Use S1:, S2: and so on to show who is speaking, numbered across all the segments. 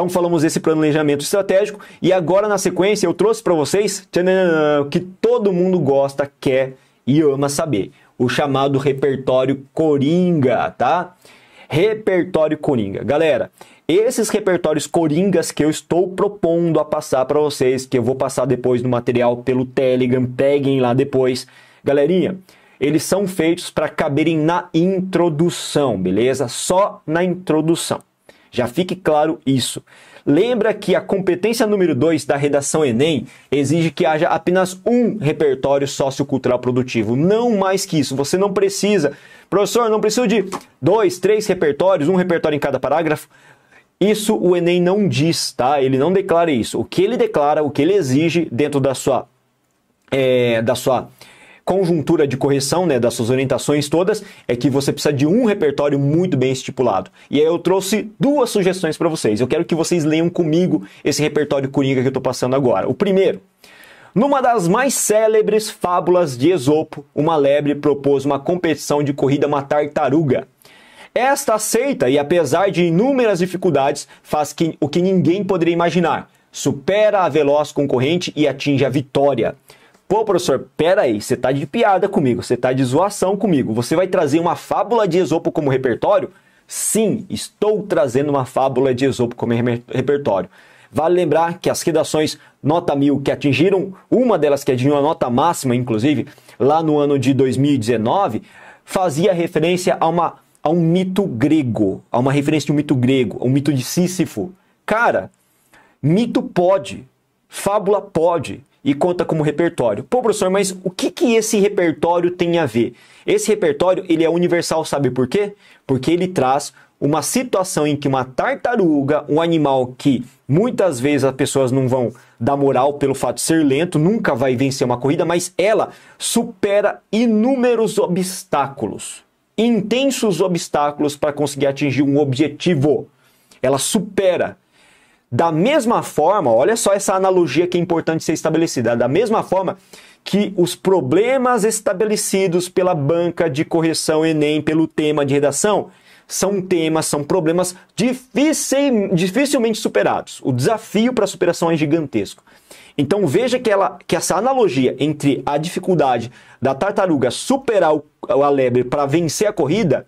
S1: Então falamos desse planejamento estratégico e agora na sequência eu trouxe para vocês o que todo mundo gosta, quer e ama saber, o chamado repertório coringa, tá? Repertório coringa. Galera, esses repertórios coringas que eu estou propondo a passar para vocês, que eu vou passar depois no material pelo Telegram, peguem lá depois. Galerinha, eles são feitos para caberem na introdução, beleza? Só na introdução. Já fique claro isso. Lembra que a competência número 2 da redação Enem exige que haja apenas um repertório sociocultural produtivo, não mais que isso. Você não precisa, professor, não preciso de dois, três repertórios, um repertório em cada parágrafo. Isso o Enem não diz, tá? Ele não declara isso. O que ele declara, o que ele exige dentro da sua, é, da sua conjuntura de correção, né, das suas orientações todas, é que você precisa de um repertório muito bem estipulado. E aí eu trouxe duas sugestões para vocês. Eu quero que vocês leiam comigo esse repertório coringa que eu estou passando agora. O primeiro, numa das mais célebres fábulas de Esopo, uma lebre propôs uma competição de corrida uma tartaruga. Esta aceita e, apesar de inúmeras dificuldades, faz que, o que ninguém poderia imaginar: supera a veloz concorrente e atinge a vitória. Pô, professor, pera aí, você tá de piada comigo, você tá de zoação comigo. Você vai trazer uma fábula de Esopo como repertório? Sim, estou trazendo uma fábula de Esopo como repertório. Vale lembrar que as redações nota mil que atingiram, uma delas que atingiu a nota máxima, inclusive, lá no ano de 2019, fazia referência a, uma, a um mito grego, a uma referência de um mito grego, um mito de Sísifo. Cara, mito pode, fábula pode, e conta como repertório. Pô, professor, mas o que, que esse repertório tem a ver? Esse repertório ele é universal, sabe por quê? Porque ele traz uma situação em que uma tartaruga, um animal que muitas vezes as pessoas não vão dar moral pelo fato de ser lento, nunca vai vencer uma corrida, mas ela supera inúmeros obstáculos, intensos obstáculos para conseguir atingir um objetivo. Ela supera da mesma forma, olha só essa analogia que é importante ser estabelecida. Da mesma forma que os problemas estabelecidos pela banca de correção Enem, pelo tema de redação, são temas, são problemas difícil, dificilmente superados. O desafio para a superação é gigantesco. Então veja que, ela, que essa analogia entre a dificuldade da tartaruga superar o, a lebre para vencer a corrida,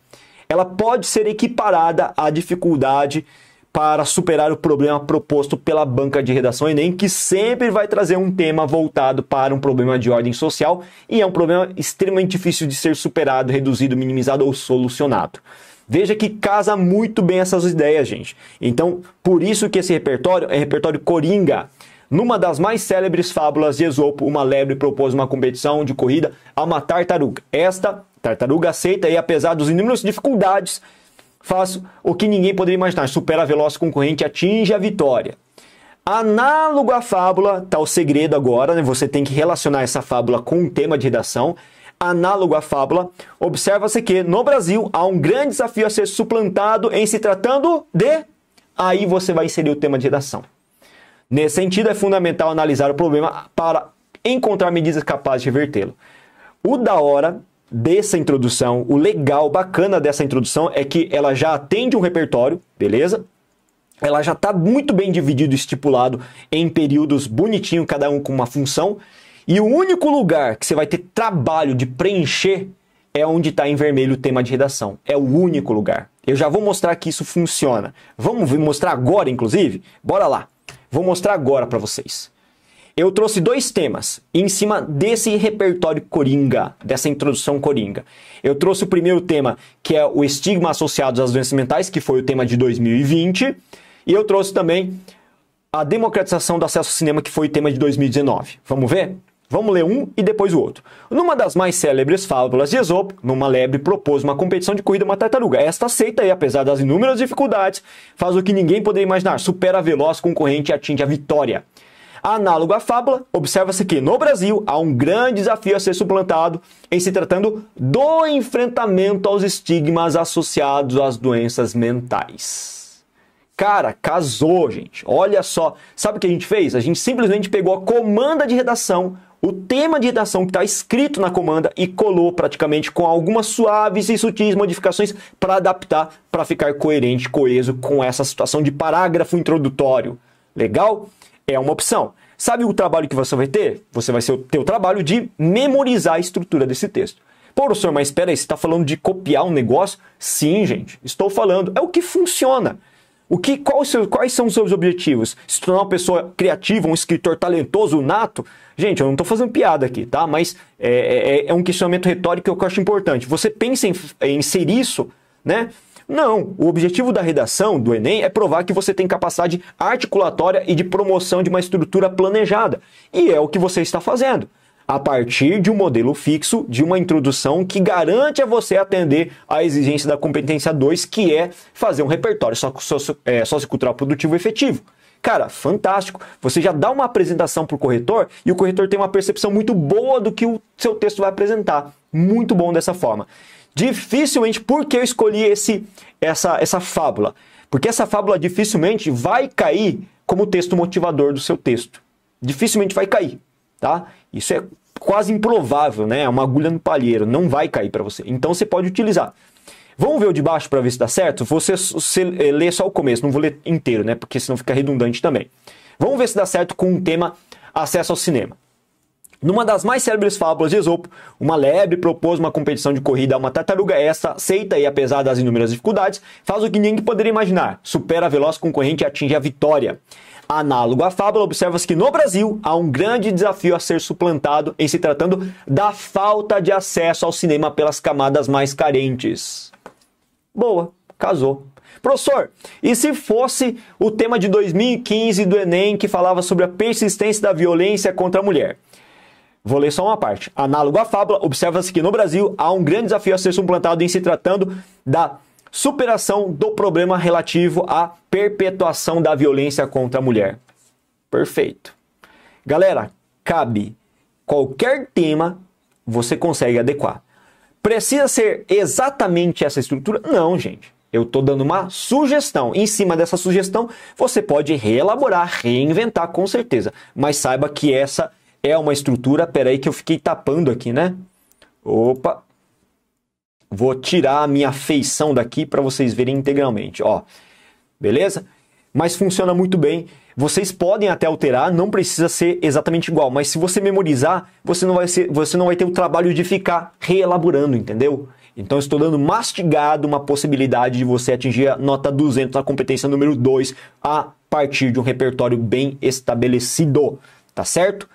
S1: ela pode ser equiparada à dificuldade para superar o problema proposto pela banca de redação Enem, que sempre vai trazer um tema voltado para um problema de ordem social e é um problema extremamente difícil de ser superado, reduzido, minimizado ou solucionado. Veja que casa muito bem essas ideias, gente. Então, por isso que esse repertório é repertório coringa. Numa das mais célebres fábulas de Esopo, uma lebre propôs uma competição de corrida a uma tartaruga. Esta tartaruga aceita e, apesar dos inúmeras dificuldades, faço o que ninguém poderia imaginar, supera a veloz concorrente atinge a vitória. Análogo à fábula, tá o segredo agora, né? Você tem que relacionar essa fábula com um tema de redação. Análogo à fábula, observa-se que no Brasil há um grande desafio a ser suplantado em se tratando de. Aí você vai inserir o tema de redação. Nesse sentido, é fundamental analisar o problema para encontrar medidas capazes de revertê-lo. O da hora dessa introdução, o legal, bacana dessa introdução é que ela já atende um repertório, beleza? Ela já está muito bem dividido, estipulado em períodos bonitinho, cada um com uma função. E o único lugar que você vai ter trabalho de preencher é onde está em vermelho o tema de redação. É o único lugar. Eu já vou mostrar que isso funciona. Vamos mostrar agora, inclusive? Bora lá. Vou mostrar agora para vocês eu trouxe dois temas em cima desse repertório coringa, dessa introdução coringa. Eu trouxe o primeiro tema, que é o estigma associado às doenças mentais, que foi o tema de 2020, e eu trouxe também a democratização do acesso ao cinema, que foi o tema de 2019. Vamos ver? Vamos ler um e depois o outro. Numa das mais célebres fábulas de Esopo, numa lebre propôs uma competição de corrida uma tartaruga. Esta aceita e, apesar das inúmeras dificuldades, faz o que ninguém poderia imaginar, supera a veloz concorrente e atinge a vitória. Análogo à fábula, observa-se que no Brasil há um grande desafio a ser suplantado em se tratando do enfrentamento aos estigmas associados às doenças mentais. Cara, casou, gente. Olha só. Sabe o que a gente fez? A gente simplesmente pegou a comanda de redação, o tema de redação que está escrito na comanda e colou praticamente com algumas suaves e sutis modificações para adaptar, para ficar coerente, coeso com essa situação de parágrafo introdutório. Legal? É uma opção. Sabe o trabalho que você vai ter? Você vai ter o trabalho de memorizar a estrutura desse texto. Pô, professor, mas espera aí, você está falando de copiar um negócio? Sim, gente, estou falando. É o que funciona. O que, qual quais são os seus objetivos? Se tornar uma pessoa criativa, um escritor talentoso, nato? Gente, eu não estou fazendo piada aqui, tá? Mas é, é, é, um questionamento retórico que eu acho importante. Você pensa em, em ser isso, né? Não, o objetivo da redação do Enem é provar que você tem capacidade articulatória e de promoção de uma estrutura planejada. E é o que você está fazendo a partir de um modelo fixo, de uma introdução que garante a você atender à exigência da competência 2, que é fazer um repertório é, sociocultural produtivo efetivo. Cara, fantástico. Você já dá uma apresentação para o corretor e o corretor tem uma percepção muito boa do que o seu texto vai apresentar. Muito bom dessa forma. Dificilmente, por que eu escolhi esse, essa, essa fábula? Porque essa fábula dificilmente vai cair como texto motivador do seu texto. Dificilmente vai cair tá? Isso é quase improvável, né? É uma agulha no palheiro, não vai cair para você. Então você pode utilizar. Vamos ver o de baixo para ver se dá certo? Você, você lê só o começo, não vou ler inteiro, né? Porque senão fica redundante também. Vamos ver se dá certo com o tema acesso ao cinema. Numa das mais célebres fábulas de Esopo, uma lebre propôs uma competição de corrida a uma tartaruga. Esta aceita e, apesar das inúmeras dificuldades, faz o que ninguém poderia imaginar: supera a veloz concorrente e atinge a vitória. Análogo à fábula, observa-se que no Brasil há um grande desafio a ser suplantado em se tratando da falta de acesso ao cinema pelas camadas mais carentes. Boa, casou. Professor, e se fosse o tema de 2015 do Enem que falava sobre a persistência da violência contra a mulher? Vou ler só uma parte. Análogo à fábula, observa-se que no Brasil há um grande desafio a ser suplantado em se tratando da superação do problema relativo à perpetuação da violência contra a mulher. Perfeito. Galera, cabe qualquer tema você consegue adequar. Precisa ser exatamente essa estrutura? Não, gente. Eu estou dando uma sugestão. Em cima dessa sugestão, você pode reelaborar, reinventar com certeza. Mas saiba que essa é uma estrutura. Peraí, que eu fiquei tapando aqui, né? Opa, Vou tirar a minha feição daqui para vocês verem integralmente, ó. Beleza? Mas funciona muito bem. Vocês podem até alterar, não precisa ser exatamente igual, mas se você memorizar, você não vai, ser, você não vai ter o trabalho de ficar reelaborando, entendeu? Então estou dando mastigado uma possibilidade de você atingir a nota 200 na competência número 2 a partir de um repertório bem estabelecido, tá certo?